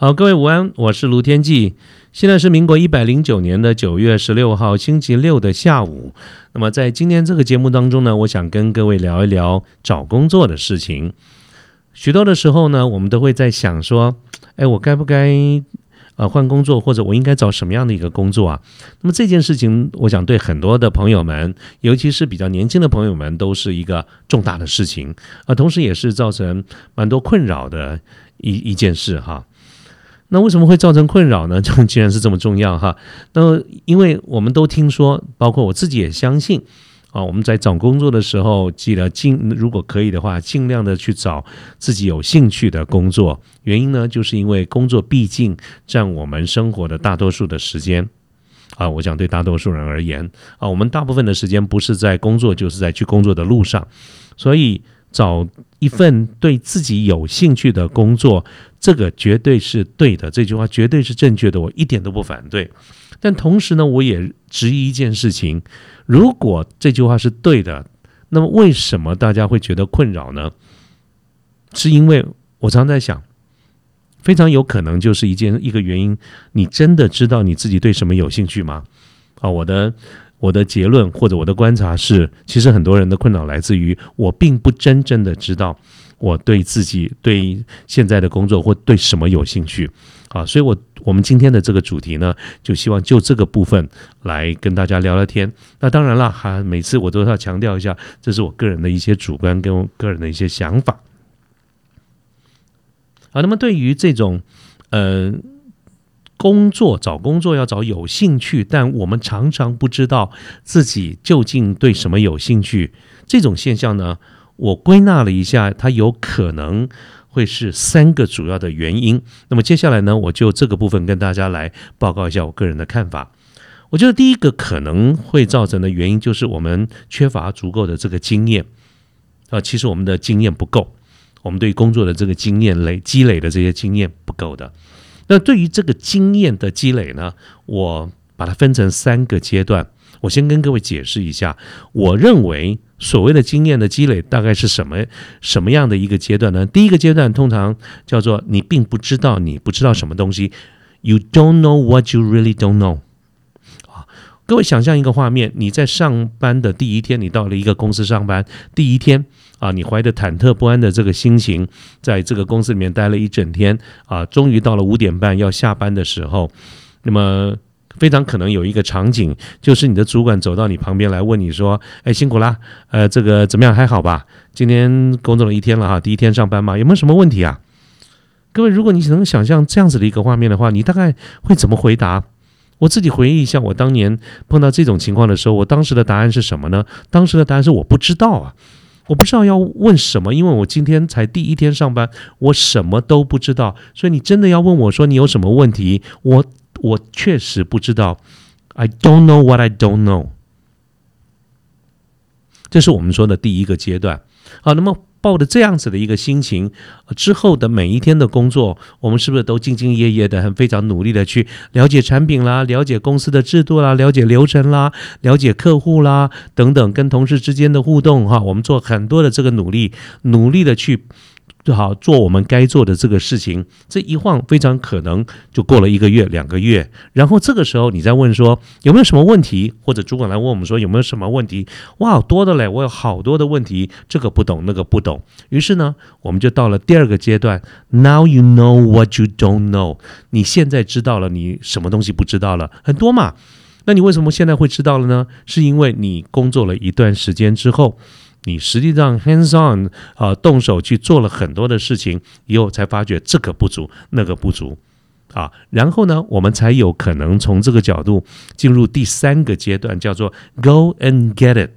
好，各位午安，我是卢天记。现在是民国一百零九年的九月十六号星期六的下午。那么在今天这个节目当中呢，我想跟各位聊一聊找工作的事情。许多的时候呢，我们都会在想说，哎，我该不该呃换工作，或者我应该找什么样的一个工作啊？那么这件事情，我想对很多的朋友们，尤其是比较年轻的朋友们，都是一个重大的事情啊，同时也是造成蛮多困扰的一一件事哈。那为什么会造成困扰呢？就既然是这么重要哈，那因为我们都听说，包括我自己也相信啊，我们在找工作的时候，记得尽如果可以的话，尽量的去找自己有兴趣的工作。原因呢，就是因为工作毕竟占我们生活的大多数的时间啊。我想对大多数人而言啊，我们大部分的时间不是在工作，就是在去工作的路上，所以。找一份对自己有兴趣的工作，这个绝对是对的。这句话绝对是正确的，我一点都不反对。但同时呢，我也质疑一件事情：如果这句话是对的，那么为什么大家会觉得困扰呢？是因为我常在想，非常有可能就是一件一个原因：你真的知道你自己对什么有兴趣吗？啊，我的。我的结论或者我的观察是，其实很多人的困扰来自于我并不真正的知道我对自己对现在的工作或对什么有兴趣啊，所以我我们今天的这个主题呢，就希望就这个部分来跟大家聊聊天。那当然了，哈，每次我都要强调一下，这是我个人的一些主观跟个人的一些想法。好，那么对于这种，嗯。工作找工作要找有兴趣，但我们常常不知道自己究竟对什么有兴趣。这种现象呢，我归纳了一下，它有可能会是三个主要的原因。那么接下来呢，我就这个部分跟大家来报告一下我个人的看法。我觉得第一个可能会造成的原因就是我们缺乏足够的这个经验啊，其实我们的经验不够，我们对工作的这个经验累积累的这些经验不够的。那对于这个经验的积累呢，我把它分成三个阶段。我先跟各位解释一下，我认为所谓的经验的积累大概是什么什么样的一个阶段呢？第一个阶段通常叫做你并不知道你不知道什么东西，You don't know what you really don't know。啊，各位想象一个画面，你在上班的第一天，你到了一个公司上班，第一天。啊，你怀着忐忑不安的这个心情，在这个公司里面待了一整天啊，终于到了五点半要下班的时候，那么非常可能有一个场景，就是你的主管走到你旁边来问你说：“哎，辛苦啦，呃，这个怎么样？还好吧？今天工作了一天了哈，第一天上班嘛，有没有什么问题啊？”各位，如果你能想象这样子的一个画面的话，你大概会怎么回答？我自己回忆一下，我当年碰到这种情况的时候，我当时的答案是什么呢？当时的答案是我不知道啊。我不知道要问什么，因为我今天才第一天上班，我什么都不知道。所以你真的要问我说你有什么问题，我我确实不知道。I don't know what I don't know。这是我们说的第一个阶段。好，那么。抱着这样子的一个心情，之后的每一天的工作，我们是不是都兢兢业业的、很非常努力的去了解产品啦、了解公司的制度啦、了解流程啦、了解客户啦等等，跟同事之间的互动哈，我们做很多的这个努力，努力的去。最好做我们该做的这个事情，这一晃非常可能就过了一个月、两个月，然后这个时候你再问说有没有什么问题，或者主管来问我们说有没有什么问题，哇，多的嘞，我有好多的问题，这个不懂，那个不懂。于是呢，我们就到了第二个阶段，Now you know what you don't know，你现在知道了你什么东西不知道了，很多嘛。那你为什么现在会知道了呢？是因为你工作了一段时间之后。你实际上 hands on 啊，动手去做了很多的事情，以后才发觉这个不足，那个不足啊，然后呢，我们才有可能从这个角度进入第三个阶段，叫做 go and get it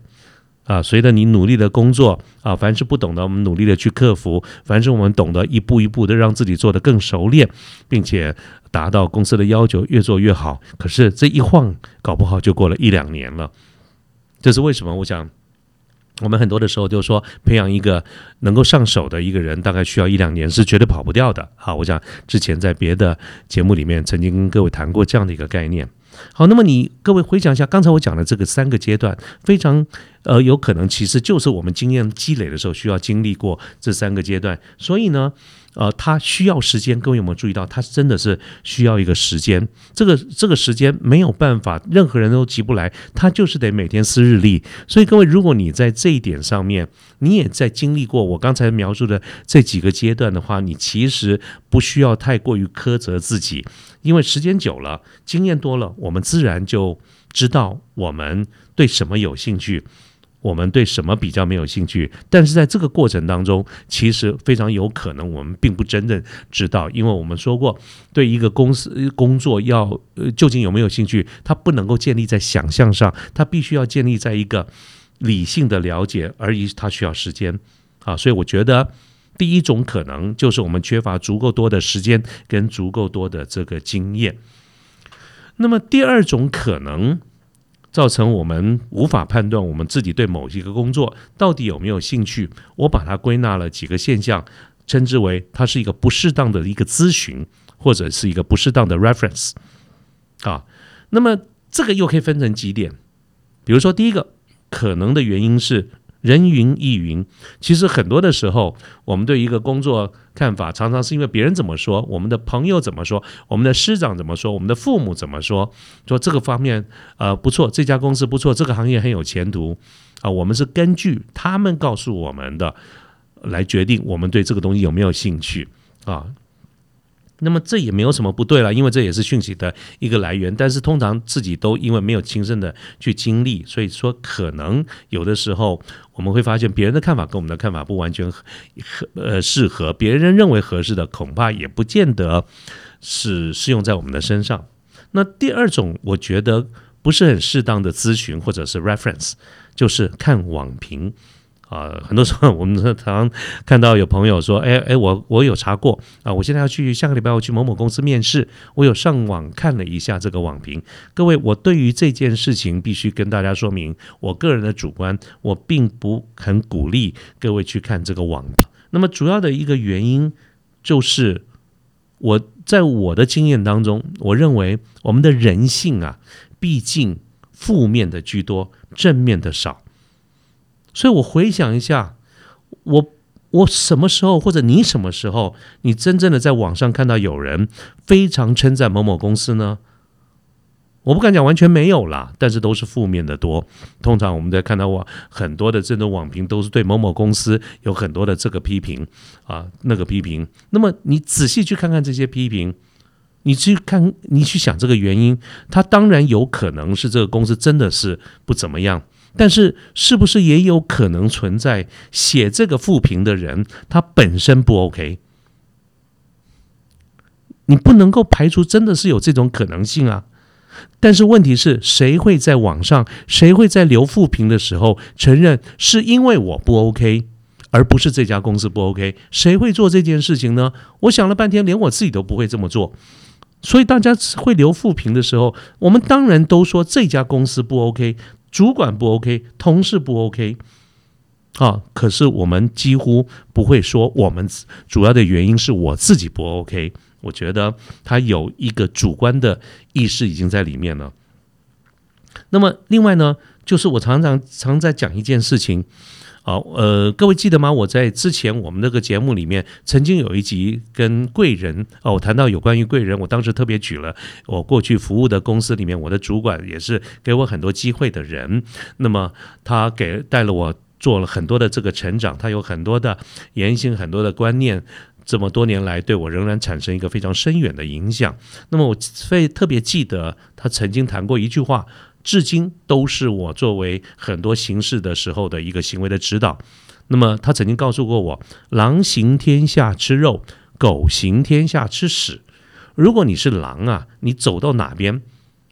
啊。随着你努力的工作啊，凡是不懂的，我们努力的去克服；凡是我们懂得，一步一步的让自己做得更熟练，并且达到公司的要求，越做越好。可是这一晃，搞不好就过了一两年了。这是为什么？我想。我们很多的时候就是说，培养一个能够上手的一个人，大概需要一两年，是绝对跑不掉的。好，我想之前在别的节目里面曾经跟各位谈过这样的一个概念。好，那么你各位回想一下，刚才我讲的这个三个阶段，非常呃有可能其实就是我们经验积累的时候需要经历过这三个阶段，所以呢。呃，它需要时间，各位有没有注意到？它真的是需要一个时间，这个这个时间没有办法，任何人都急不来，他就是得每天撕日历。所以各位，如果你在这一点上面，你也在经历过我刚才描述的这几个阶段的话，你其实不需要太过于苛责自己，因为时间久了，经验多了，我们自然就知道我们对什么有兴趣。我们对什么比较没有兴趣？但是在这个过程当中，其实非常有可能我们并不真正知道，因为我们说过，对一个公司工作要呃究竟有没有兴趣，它不能够建立在想象上，它必须要建立在一个理性的了解，而已，它需要时间啊。所以我觉得第一种可能就是我们缺乏足够多的时间跟足够多的这个经验。那么第二种可能。造成我们无法判断我们自己对某一个工作到底有没有兴趣。我把它归纳了几个现象，称之为它是一个不适当的一个咨询，或者是一个不适当的 reference。啊，那么这个又可以分成几点，比如说第一个可能的原因是。人云亦云，其实很多的时候，我们对一个工作看法，常常是因为别人怎么说，我们的朋友怎么说，我们的师长怎么说，我们的父母怎么说，说这个方面呃不错，这家公司不错，这个行业很有前途啊，我们是根据他们告诉我们的来决定我们对这个东西有没有兴趣啊。那么这也没有什么不对了，因为这也是讯息的一个来源。但是通常自己都因为没有亲身的去经历，所以说可能有的时候我们会发现别人的看法跟我们的看法不完全合呃适合，别人认为合适的恐怕也不见得是适用在我们的身上。那第二种我觉得不是很适当的咨询或者是 reference，就是看网评。啊，很多时候我们常常看到有朋友说：“哎哎，我我有查过啊，我现在要去下个礼拜我去某某公司面试，我有上网看了一下这个网评。”各位，我对于这件事情必须跟大家说明，我个人的主观，我并不很鼓励各位去看这个网评。那么主要的一个原因就是，我在我的经验当中，我认为我们的人性啊，毕竟负面的居多，正面的少。所以我回想一下，我我什么时候或者你什么时候，你真正的在网上看到有人非常称赞某某公司呢？我不敢讲完全没有啦，但是都是负面的多。通常我们在看到网很多的这种网评，都是对某某公司有很多的这个批评啊，那个批评。那么你仔细去看看这些批评，你去看，你去想这个原因，它当然有可能是这个公司真的是不怎么样。但是，是不是也有可能存在写这个负评的人，他本身不 OK？你不能够排除真的是有这种可能性啊！但是问题是谁会在网上，谁会在留负评的时候承认是因为我不 OK，而不是这家公司不 OK？谁会做这件事情呢？我想了半天，连我自己都不会这么做。所以大家会留负评的时候，我们当然都说这家公司不 OK。主管不 OK，同事不 OK，啊，可是我们几乎不会说我们主要的原因是我自己不 OK。我觉得他有一个主观的意识已经在里面了。那么另外呢，就是我常常常在讲一件事情。好，呃，各位记得吗？我在之前我们那个节目里面，曾经有一集跟贵人哦，我谈到有关于贵人，我当时特别举了我过去服务的公司里面，我的主管也是给我很多机会的人，那么他给带了我做了很多的这个成长，他有很多的言行，很多的观念，这么多年来对我仍然产生一个非常深远的影响。那么我非特别记得他曾经谈过一句话。至今都是我作为很多形式的时候的一个行为的指导。那么他曾经告诉过我：“狼行天下吃肉，狗行天下吃屎。如果你是狼啊，你走到哪边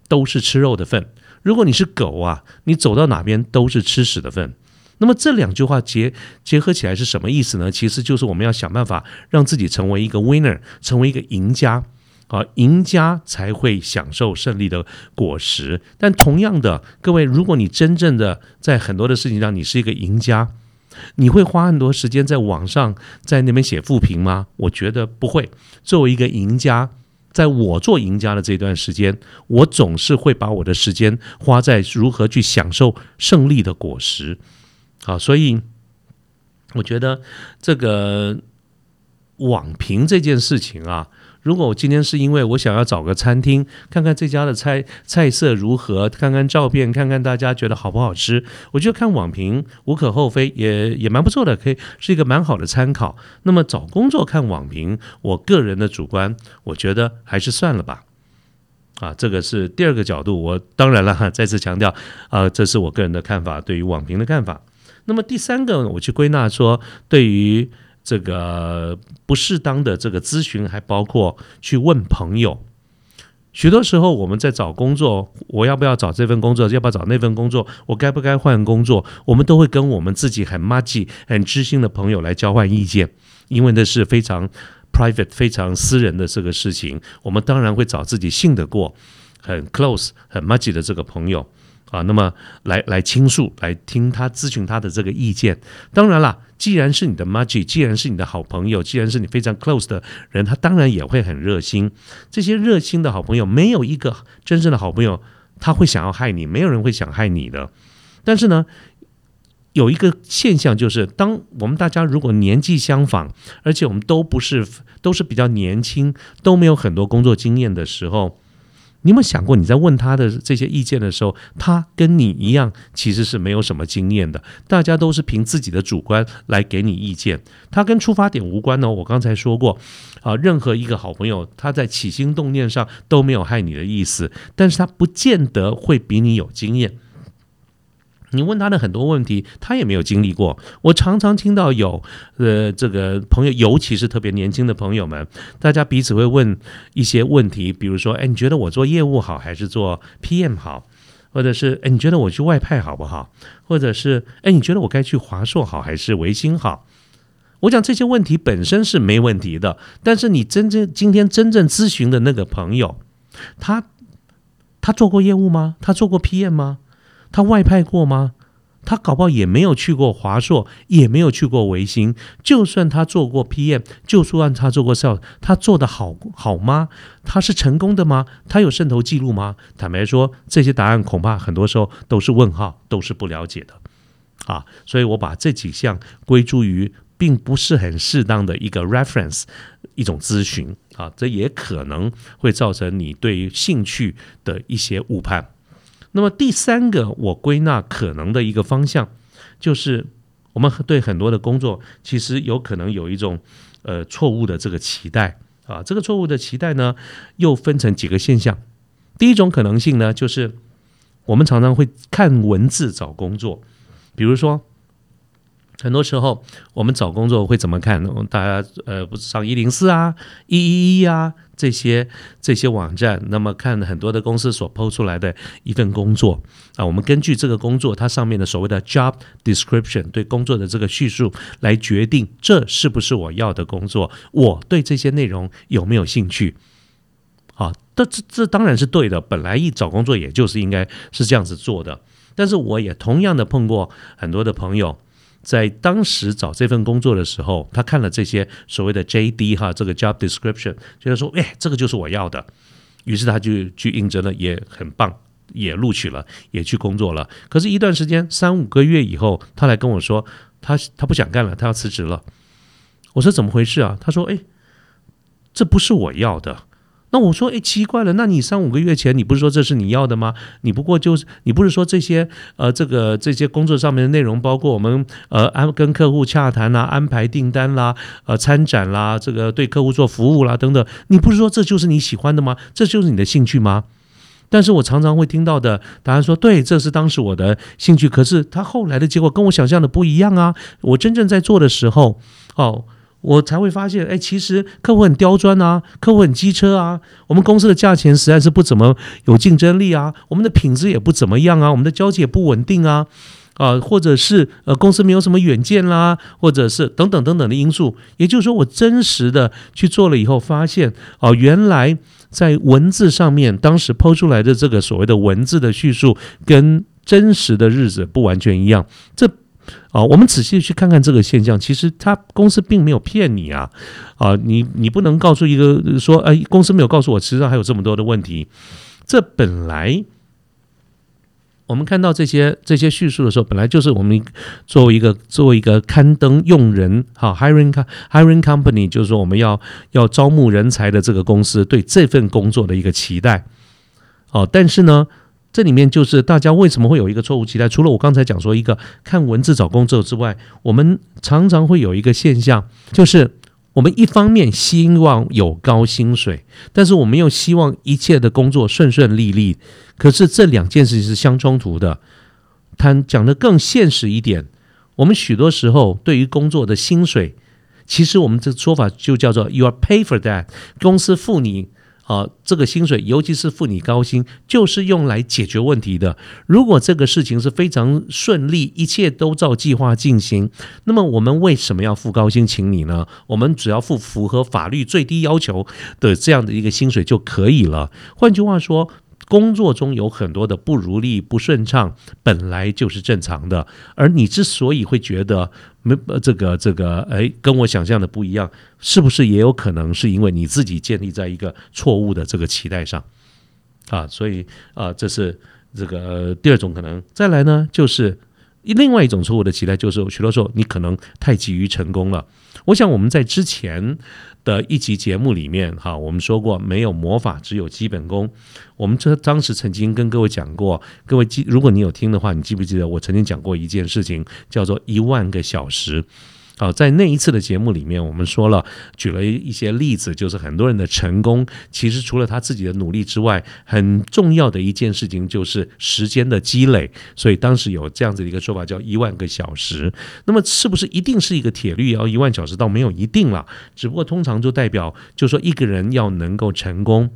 都是吃肉的份；如果你是狗啊，你走到哪边都是吃屎的份。”那么这两句话结结合起来是什么意思呢？其实就是我们要想办法让自己成为一个 winner，成为一个赢家。啊，赢家才会享受胜利的果实。但同样的，各位，如果你真正的在很多的事情上你是一个赢家，你会花很多时间在网上在那边写负评吗？我觉得不会。作为一个赢家，在我做赢家的这段时间，我总是会把我的时间花在如何去享受胜利的果实。好，所以我觉得这个网评这件事情啊。如果我今天是因为我想要找个餐厅看看这家的菜菜色如何，看看照片，看看大家觉得好不好吃，我觉得看网评无可厚非，也也蛮不错的，可以是一个蛮好的参考。那么找工作看网评，我个人的主观，我觉得还是算了吧。啊，这个是第二个角度。我当然了，哈，再次强调，啊，这是我个人的看法，对于网评的看法。那么第三个，我去归纳说，对于。这个不适当的这个咨询，还包括去问朋友。许多时候我们在找工作，我要不要找这份工作？要不要找那份工作？我该不该换工作？我们都会跟我们自己很 m a 很知心的朋友来交换意见，因为那是非常 private、非常私人的这个事情。我们当然会找自己信得过、很 close、很 m a 的这个朋友。啊，那么来来倾诉，来听他咨询他的这个意见。当然啦，既然是你的 m a g i 既然是你的好朋友，既然是你非常 close 的人，他当然也会很热心。这些热心的好朋友，没有一个真正的好朋友他会想要害你，没有人会想害你的。但是呢，有一个现象就是，当我们大家如果年纪相仿，而且我们都不是都是比较年轻，都没有很多工作经验的时候。你有没有想过，你在问他的这些意见的时候，他跟你一样，其实是没有什么经验的。大家都是凭自己的主观来给你意见，他跟出发点无关呢。我刚才说过，啊，任何一个好朋友，他在起心动念上都没有害你的意思，但是他不见得会比你有经验。你问他的很多问题，他也没有经历过。我常常听到有，呃，这个朋友，尤其是特别年轻的朋友们，大家彼此会问一些问题，比如说，哎，你觉得我做业务好还是做 PM 好？或者是，哎，你觉得我去外派好不好？或者是，哎，你觉得我该去华硕好还是维新好？我讲这些问题本身是没问题的，但是你真正今天真正咨询的那个朋友，他他做过业务吗？他做过 PM 吗？他外派过吗？他搞不好也没有去过华硕，也没有去过维新。就算他做过 PM，就算他做过 sales，他做的好好吗？他是成功的吗？他有渗透记录吗？坦白说，这些答案恐怕很多时候都是问号，都是不了解的。啊，所以我把这几项归诸于并不是很适当的一个 reference，一种咨询啊，这也可能会造成你对于兴趣的一些误判。那么第三个，我归纳可能的一个方向，就是我们对很多的工作，其实有可能有一种呃错误的这个期待啊。这个错误的期待呢，又分成几个现象。第一种可能性呢，就是我们常常会看文字找工作，比如说。很多时候，我们找工作会怎么看？大家呃，不是上一零四啊、一一一啊这些这些网站，那么看很多的公司所抛出来的一份工作啊，我们根据这个工作它上面的所谓的 job description 对工作的这个叙述来决定这是不是我要的工作，我对这些内容有没有兴趣？啊，这这这当然是对的，本来一找工作也就是应该是这样子做的。但是我也同样的碰过很多的朋友。在当时找这份工作的时候，他看了这些所谓的 JD 哈，这个 job description，觉得说，哎，这个就是我要的，于是他就去应征了，也很棒，也录取了，也去工作了。可是，一段时间三五个月以后，他来跟我说，他他不想干了，他要辞职了。我说怎么回事啊？他说，哎，这不是我要的。那我说，哎，奇怪了，那你三五个月前你不是说这是你要的吗？你不过就是你不是说这些呃，这个这些工作上面的内容，包括我们呃安跟客户洽谈啦、安排订单啦、呃参展啦、这个对客户做服务啦等等，你不是说这就是你喜欢的吗？这就是你的兴趣吗？但是我常常会听到的答案说，对，这是当时我的兴趣，可是他后来的结果跟我想象的不一样啊！我真正在做的时候，哦。我才会发现，哎，其实客户很刁钻啊，客户很机车啊，我们公司的价钱实在是不怎么有竞争力啊，我们的品质也不怎么样啊，我们的交接也不稳定啊，啊，或者是呃公司没有什么远见啦，或者是等等等等的因素。也就是说，我真实的去做了以后，发现哦，原来在文字上面，当时抛出来的这个所谓的文字的叙述，跟真实的日子不完全一样。这啊，我们仔细去看看这个现象，其实他公司并没有骗你啊，啊，你你不能告诉一个说，哎，公司没有告诉我，实际上还有这么多的问题。这本来。我们看到这些这些叙述的时候，本来就是我们作为一个作为一个刊登用人哈 hiring hiring company，就是说我们要要招募人才的这个公司对这份工作的一个期待哦。但是呢，这里面就是大家为什么会有一个错误期待？除了我刚才讲说一个看文字找工作之外，我们常常会有一个现象，就是我们一方面希望有高薪水，但是我们又希望一切的工作顺顺利利。可是这两件事情是相冲突的。他讲的更现实一点，我们许多时候对于工作的薪水，其实我们这说法就叫做 “you are pay for that”，公司付你啊这个薪水，尤其是付你高薪，就是用来解决问题的。如果这个事情是非常顺利，一切都照计划进行，那么我们为什么要付高薪请你呢？我们只要付符合法律最低要求的这样的一个薪水就可以了。换句话说。工作中有很多的不如意、不顺畅，本来就是正常的。而你之所以会觉得没这个这个，哎，跟我想象的不一样，是不是也有可能是因为你自己建立在一个错误的这个期待上啊？所以啊，这是这个第二种可能。再来呢，就是另外一种错误的期待，就是许多时候你可能太急于成功了。我想我们在之前。的一集节目里面，哈，我们说过没有魔法，只有基本功。我们这当时曾经跟各位讲过，各位记，如果你有听的话，你记不记得我曾经讲过一件事情，叫做一万个小时。好，在那一次的节目里面，我们说了，举了一些例子，就是很多人的成功，其实除了他自己的努力之外，很重要的一件事情就是时间的积累。所以当时有这样子的一个说法，叫一万个小时。那么是不是一定是一个铁律要一万小时？倒没有一定了，只不过通常就代表，就说一个人要能够成功，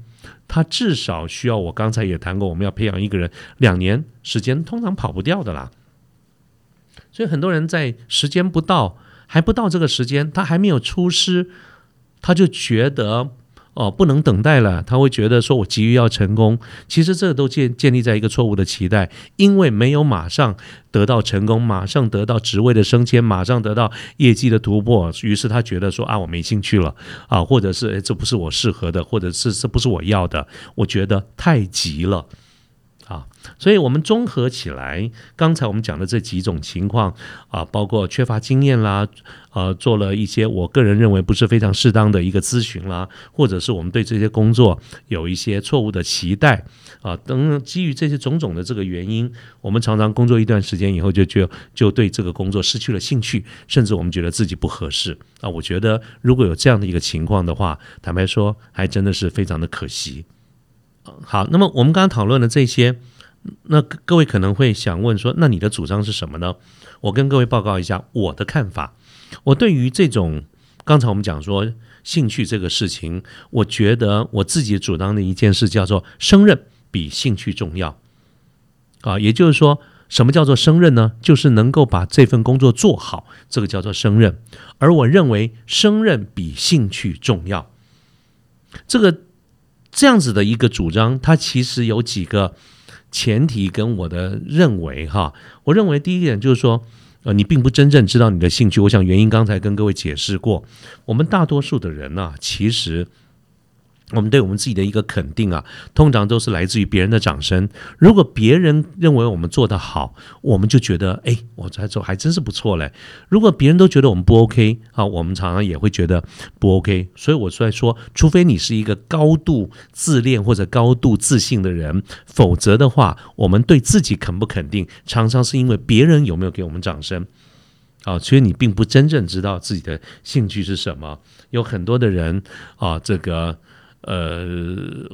他至少需要我刚才也谈过，我们要培养一个人两年时间，通常跑不掉的啦。所以很多人在时间不到。还不到这个时间，他还没有出师，他就觉得哦不能等待了。他会觉得说我急于要成功，其实这都建建立在一个错误的期待，因为没有马上得到成功，马上得到职位的升迁，马上得到业绩的突破，于是他觉得说啊我没兴趣了啊，或者是诶这不是我适合的，或者是这不是我要的，我觉得太急了。啊，所以我们综合起来，刚才我们讲的这几种情况啊，包括缺乏经验啦，呃，做了一些我个人认为不是非常适当的一个咨询啦，或者是我们对这些工作有一些错误的期待啊，等基于这些种种的这个原因，我们常常工作一段时间以后，就就就对这个工作失去了兴趣，甚至我们觉得自己不合适啊。我觉得如果有这样的一个情况的话，坦白说，还真的是非常的可惜。好，那么我们刚刚讨论的这些，那各位可能会想问说，那你的主张是什么呢？我跟各位报告一下我的看法。我对于这种刚才我们讲说兴趣这个事情，我觉得我自己主张的一件事叫做胜任比兴趣重要。啊，也就是说，什么叫做胜任呢？就是能够把这份工作做好，这个叫做胜任。而我认为胜任比兴趣重要。这个。这样子的一个主张，它其实有几个前提跟我的认为哈。我认为第一点就是说，呃，你并不真正知道你的兴趣。我想原因刚才跟各位解释过，我们大多数的人呢，其实。我们对我们自己的一个肯定啊，通常都是来自于别人的掌声。如果别人认为我们做得好，我们就觉得，哎，我在做还真是不错嘞。如果别人都觉得我们不 OK 啊，我们常常也会觉得不 OK。所以我在说，除非你是一个高度自恋或者高度自信的人，否则的话，我们对自己肯不肯定，常常是因为别人有没有给我们掌声啊。所以你并不真正知道自己的兴趣是什么。有很多的人啊，这个。呃，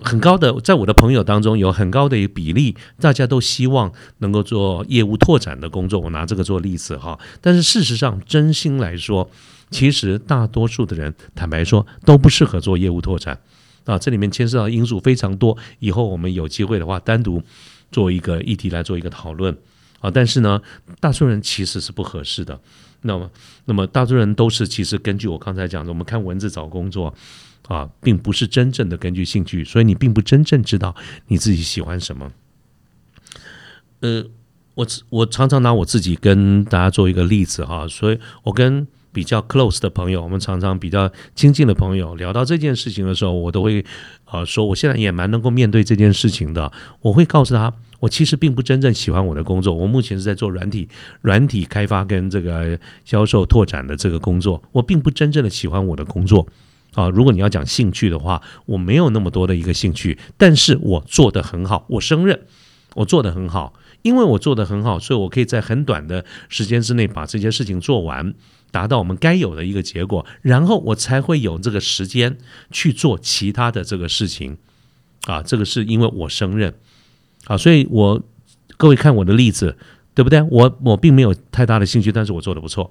很高的，在我的朋友当中有很高的一个比例，大家都希望能够做业务拓展的工作。我拿这个做例子哈，但是事实上，真心来说，其实大多数的人，坦白说，都不适合做业务拓展啊。这里面牵涉到因素非常多，以后我们有机会的话，单独做一个议题来做一个讨论啊。但是呢，大多数人其实是不合适的。那么，那么大多数人都是其实根据我刚才讲的，我们看文字找工作啊，并不是真正的根据兴趣，所以你并不真正知道你自己喜欢什么。呃，我我常常拿我自己跟大家做一个例子哈，所以我跟比较 close 的朋友，我们常常比较亲近的朋友聊到这件事情的时候，我都会啊说，我现在也蛮能够面对这件事情的。我会告诉他，我其实并不真正喜欢我的工作，我目前是在做软体软体开发跟这个销售拓展的这个工作，我并不真正的喜欢我的工作啊。如果你要讲兴趣的话，我没有那么多的一个兴趣，但是我做得很好，我胜任，我做得很好。因为我做的很好，所以我可以在很短的时间之内把这些事情做完，达到我们该有的一个结果，然后我才会有这个时间去做其他的这个事情。啊，这个是因为我胜任，啊，所以我各位看我的例子，对不对？我我并没有太大的兴趣，但是我做的不错。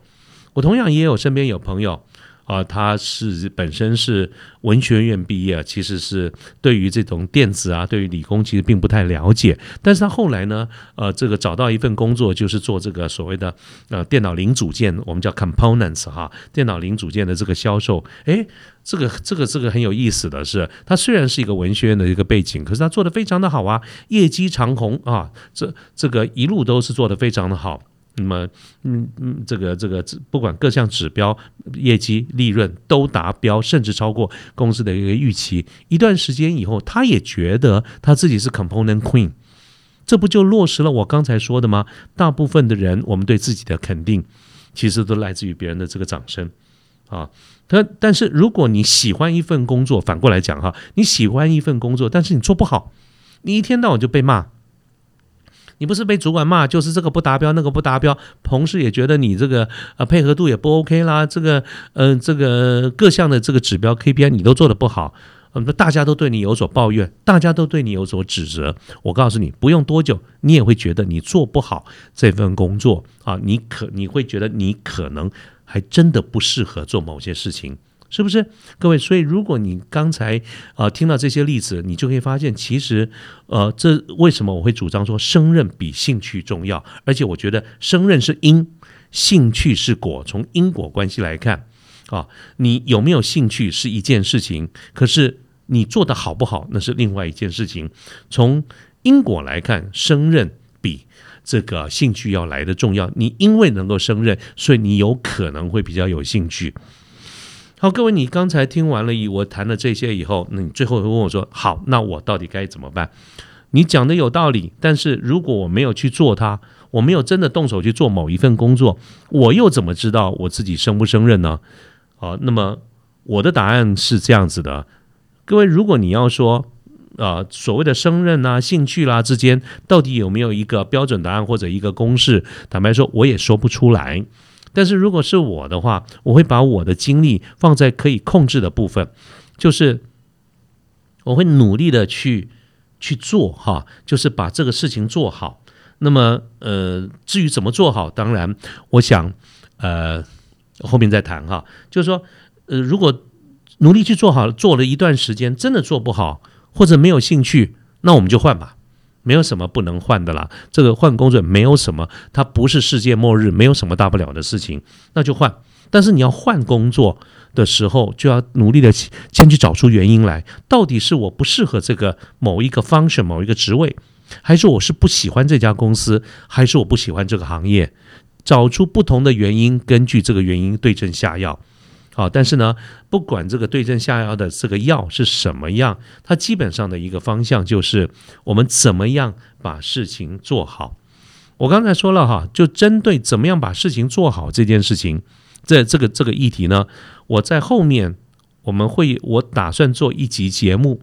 我同样也有身边有朋友。啊，他是本身是文学院毕业，其实是对于这种电子啊，对于理工其实并不太了解。但是他后来呢，呃，这个找到一份工作，就是做这个所谓的呃电脑零组件，我们叫 components 哈，电脑零组件的这个销售。诶，这个这个这个很有意思的是，他虽然是一个文学院的一个背景，可是他做的非常的好啊，业绩长虹啊，这这个一路都是做的非常的好。那么，嗯嗯，这个这个不管各项指标、业绩、利润都达标，甚至超过公司的一个预期。一段时间以后，他也觉得他自己是 component queen，这不就落实了我刚才说的吗？大部分的人，我们对自己的肯定，其实都来自于别人的这个掌声啊。他但是，如果你喜欢一份工作，反过来讲哈，你喜欢一份工作，但是你做不好，你一天到晚就被骂。你不是被主管骂，就是这个不达标，那个不达标，同事也觉得你这个呃配合度也不 OK 啦，这个嗯这个各项的这个指标 KPI 你都做的不好，嗯大家都对你有所抱怨，大家都对你有所指责。我告诉你，不用多久，你也会觉得你做不好这份工作啊，你可你会觉得你可能还真的不适合做某些事情。是不是各位？所以如果你刚才啊听到这些例子，你就可以发现，其实呃，这为什么我会主张说胜任比兴趣重要？而且我觉得胜任是因，兴趣是果。从因果关系来看啊，你有没有兴趣是一件事情，可是你做的好不好那是另外一件事情。从因果来看，胜任比这个兴趣要来的重要。你因为能够胜任，所以你有可能会比较有兴趣。好，各位，你刚才听完了以我谈了这些以后，那你最后会问我说：“好，那我到底该怎么办？”你讲的有道理，但是如果我没有去做它，我没有真的动手去做某一份工作，我又怎么知道我自己胜不胜任呢？好，那么我的答案是这样子的，各位，如果你要说啊，所谓的胜任啊、兴趣啦之间，到底有没有一个标准答案或者一个公式？坦白说，我也说不出来。但是如果是我的话，我会把我的精力放在可以控制的部分，就是我会努力的去去做哈，就是把这个事情做好。那么呃，至于怎么做好，当然我想呃后面再谈哈。就是说呃，如果努力去做好，做了一段时间真的做不好，或者没有兴趣，那我们就换吧。没有什么不能换的啦，这个换工作没有什么，它不是世界末日，没有什么大不了的事情，那就换。但是你要换工作的时候，就要努力的先去找出原因来，到底是我不适合这个某一个 function 某一个职位，还是我是不喜欢这家公司，还是我不喜欢这个行业？找出不同的原因，根据这个原因对症下药。好，但是呢，不管这个对症下药的这个药是什么样，它基本上的一个方向就是我们怎么样把事情做好。我刚才说了哈，就针对怎么样把事情做好这件事情，这这个这个议题呢，我在后面我们会我打算做一集节目，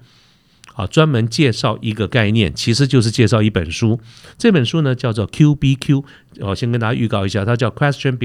啊，专门介绍一个概念，其实就是介绍一本书。这本书呢叫做 Q B Q，我先跟大家预告一下，它叫 Question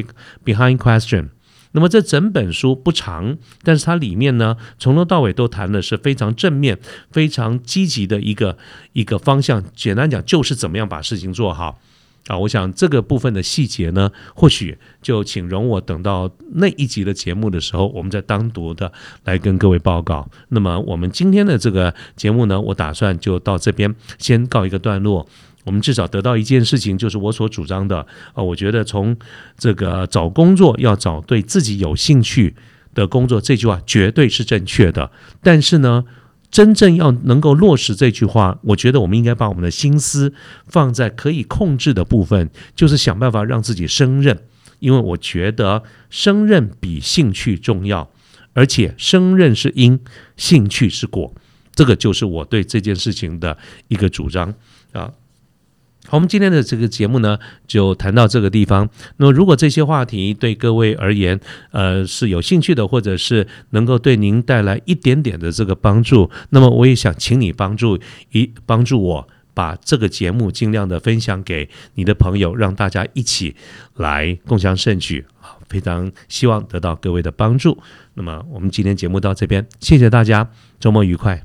Behind Question。那么这整本书不长，但是它里面呢，从头到尾都谈的是非常正面、非常积极的一个一个方向。简单讲，就是怎么样把事情做好啊！我想这个部分的细节呢，或许就请容我等到那一集的节目的时候，我们再单独的来跟各位报告。那么我们今天的这个节目呢，我打算就到这边先告一个段落。我们至少得到一件事情，就是我所主张的啊，我觉得从这个找工作要找对自己有兴趣的工作，这句话绝对是正确的。但是呢，真正要能够落实这句话，我觉得我们应该把我们的心思放在可以控制的部分，就是想办法让自己胜任。因为我觉得胜任比兴趣重要，而且胜任是因，兴趣是果。这个就是我对这件事情的一个主张啊。好，我们今天的这个节目呢，就谈到这个地方。那么，如果这些话题对各位而言，呃，是有兴趣的，或者是能够对您带来一点点的这个帮助，那么我也想请你帮助一帮助我，把这个节目尽量的分享给你的朋友，让大家一起来共享盛举。非常希望得到各位的帮助。那么，我们今天节目到这边，谢谢大家，周末愉快。